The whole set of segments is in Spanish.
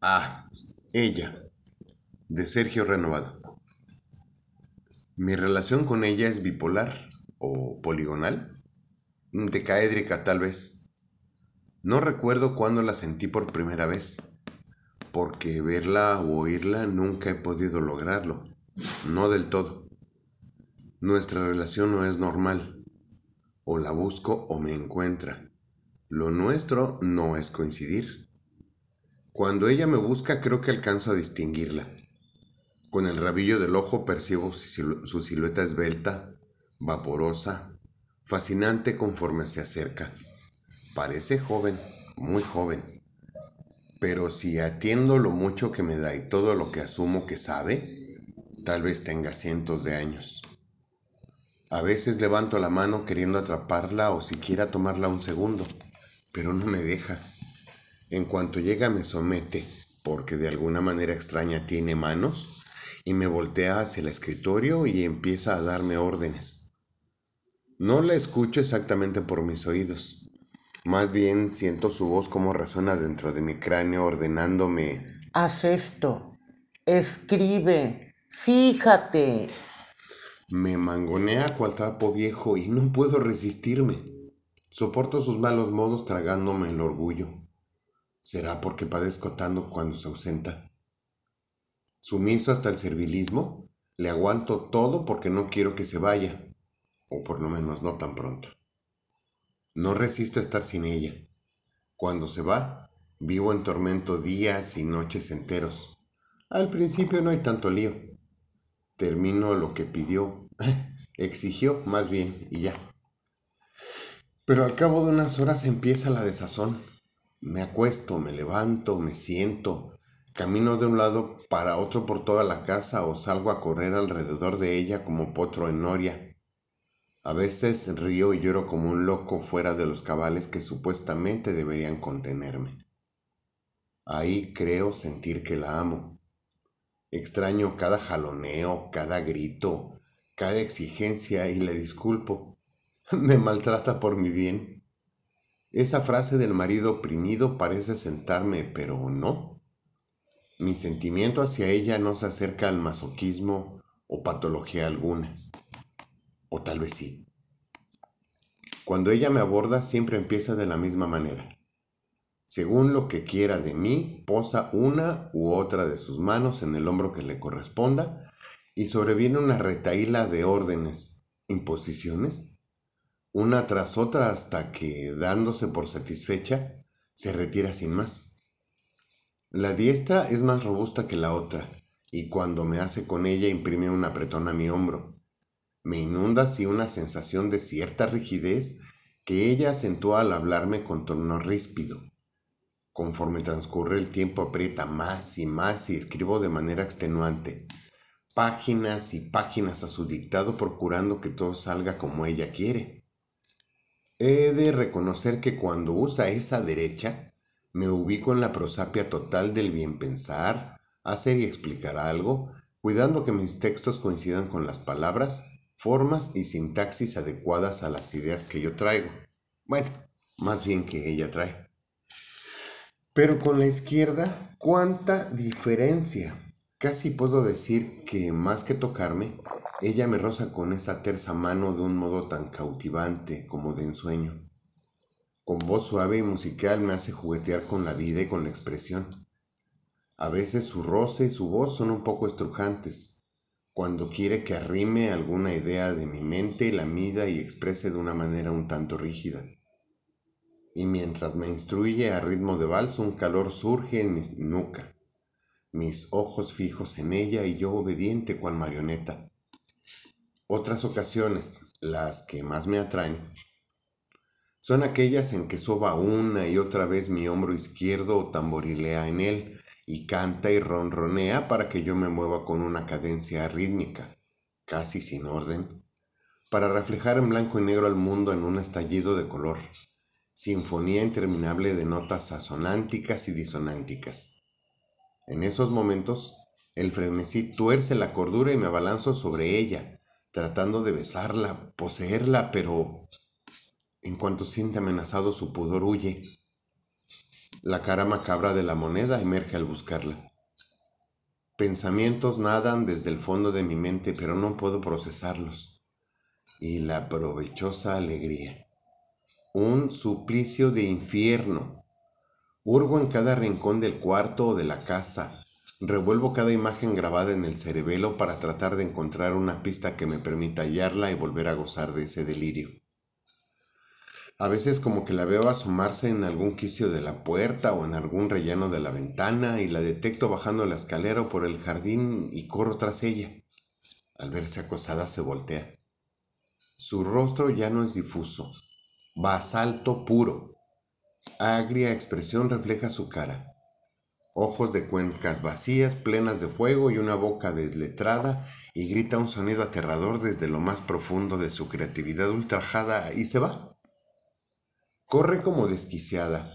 Ah, ella, de Sergio Renovado. Mi relación con ella es bipolar o poligonal, decaédrica tal vez. No recuerdo cuándo la sentí por primera vez, porque verla o oírla nunca he podido lograrlo, no del todo. Nuestra relación no es normal, o la busco o me encuentra. Lo nuestro no es coincidir. Cuando ella me busca creo que alcanzo a distinguirla. Con el rabillo del ojo percibo su silueta esbelta, vaporosa, fascinante conforme se acerca. Parece joven, muy joven. Pero si atiendo lo mucho que me da y todo lo que asumo que sabe, tal vez tenga cientos de años. A veces levanto la mano queriendo atraparla o siquiera tomarla un segundo, pero no me deja. En cuanto llega me somete, porque de alguna manera extraña tiene manos, y me voltea hacia el escritorio y empieza a darme órdenes. No la escucho exactamente por mis oídos. Más bien siento su voz como resuena dentro de mi cráneo ordenándome. Haz esto. Escribe. Fíjate. Me mangonea cual trapo viejo y no puedo resistirme. Soporto sus malos modos tragándome el orgullo. ¿Será porque padezco tanto cuando se ausenta? Sumiso hasta el servilismo, le aguanto todo porque no quiero que se vaya, o por lo menos no tan pronto. No resisto estar sin ella. Cuando se va, vivo en tormento días y noches enteros. Al principio no hay tanto lío. Termino lo que pidió, exigió más bien y ya. Pero al cabo de unas horas empieza la desazón. Me acuesto, me levanto, me siento, camino de un lado para otro por toda la casa o salgo a correr alrededor de ella como potro en noria. A veces río y lloro como un loco fuera de los cabales que supuestamente deberían contenerme. Ahí creo sentir que la amo. Extraño cada jaloneo, cada grito, cada exigencia y le disculpo. Me maltrata por mi bien. Esa frase del marido oprimido parece sentarme, pero no. Mi sentimiento hacia ella no se acerca al masoquismo o patología alguna. O tal vez sí. Cuando ella me aborda siempre empieza de la misma manera. Según lo que quiera de mí, posa una u otra de sus manos en el hombro que le corresponda y sobreviene una retaíla de órdenes, imposiciones una tras otra hasta que, dándose por satisfecha, se retira sin más. La diestra es más robusta que la otra, y cuando me hace con ella imprime un apretón a mi hombro. Me inunda así una sensación de cierta rigidez que ella acentúa al hablarme con tono ríspido. Conforme transcurre el tiempo aprieta más y más y escribo de manera extenuante, páginas y páginas a su dictado procurando que todo salga como ella quiere. He de reconocer que cuando usa esa derecha, me ubico en la prosapia total del bien pensar, hacer y explicar algo, cuidando que mis textos coincidan con las palabras, formas y sintaxis adecuadas a las ideas que yo traigo. Bueno, más bien que ella trae. Pero con la izquierda, ¿cuánta diferencia? Casi puedo decir que más que tocarme, ella me roza con esa tersa mano de un modo tan cautivante como de ensueño. Con voz suave y musical me hace juguetear con la vida y con la expresión. A veces su roce y su voz son un poco estrujantes, cuando quiere que arrime alguna idea de mi mente, la mida y exprese de una manera un tanto rígida. Y mientras me instruye a ritmo de vals, un calor surge en mi nuca, mis ojos fijos en ella y yo obediente cual marioneta. Otras ocasiones, las que más me atraen, son aquellas en que soba una y otra vez mi hombro izquierdo o tamborilea en él y canta y ronronea para que yo me mueva con una cadencia rítmica, casi sin orden, para reflejar en blanco y negro al mundo en un estallido de color, sinfonía interminable de notas asonánticas y disonánticas. En esos momentos, el frenesí tuerce la cordura y me abalanzo sobre ella, tratando de besarla, poseerla, pero en cuanto siente amenazado su pudor huye. La cara macabra de la moneda emerge al buscarla. Pensamientos nadan desde el fondo de mi mente, pero no puedo procesarlos. Y la provechosa alegría. Un suplicio de infierno. Hurgo en cada rincón del cuarto o de la casa. Revuelvo cada imagen grabada en el cerebelo para tratar de encontrar una pista que me permita hallarla y volver a gozar de ese delirio. A veces como que la veo asomarse en algún quicio de la puerta o en algún relleno de la ventana y la detecto bajando la escalera o por el jardín y corro tras ella. Al verse acosada se voltea. Su rostro ya no es difuso, basalto puro. Agria expresión refleja su cara. Ojos de cuencas vacías, plenas de fuego y una boca desletrada, y grita un sonido aterrador desde lo más profundo de su creatividad ultrajada y se va. Corre como desquiciada,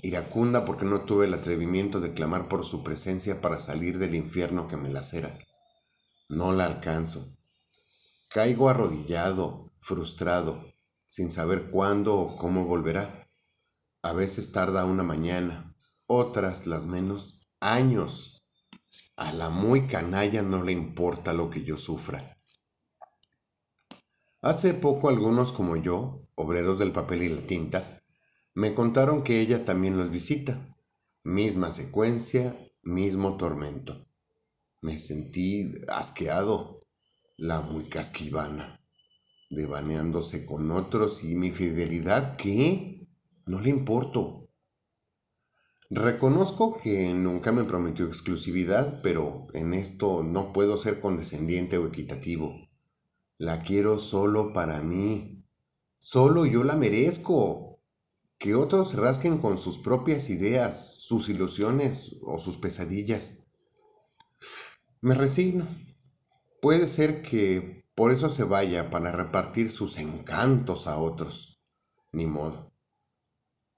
iracunda porque no tuve el atrevimiento de clamar por su presencia para salir del infierno que me lacera. No la alcanzo. Caigo arrodillado, frustrado, sin saber cuándo o cómo volverá. A veces tarda una mañana, otras, las menos, años. A la muy canalla no le importa lo que yo sufra. Hace poco algunos como yo, obreros del papel y la tinta, me contaron que ella también los visita. Misma secuencia, mismo tormento. Me sentí asqueado, la muy casquivana, devaneándose con otros y mi fidelidad, ¿qué? No le importo. Reconozco que nunca me prometió exclusividad, pero en esto no puedo ser condescendiente o equitativo. La quiero solo para mí. Solo yo la merezco. Que otros se rasquen con sus propias ideas, sus ilusiones o sus pesadillas. Me resigno. Puede ser que por eso se vaya para repartir sus encantos a otros. Ni modo.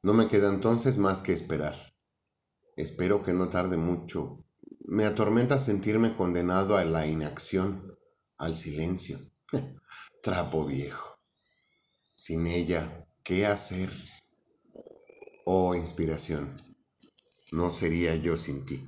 No me queda entonces más que esperar. Espero que no tarde mucho. Me atormenta sentirme condenado a la inacción, al silencio. Trapo viejo. Sin ella, ¿qué hacer? Oh inspiración, no sería yo sin ti.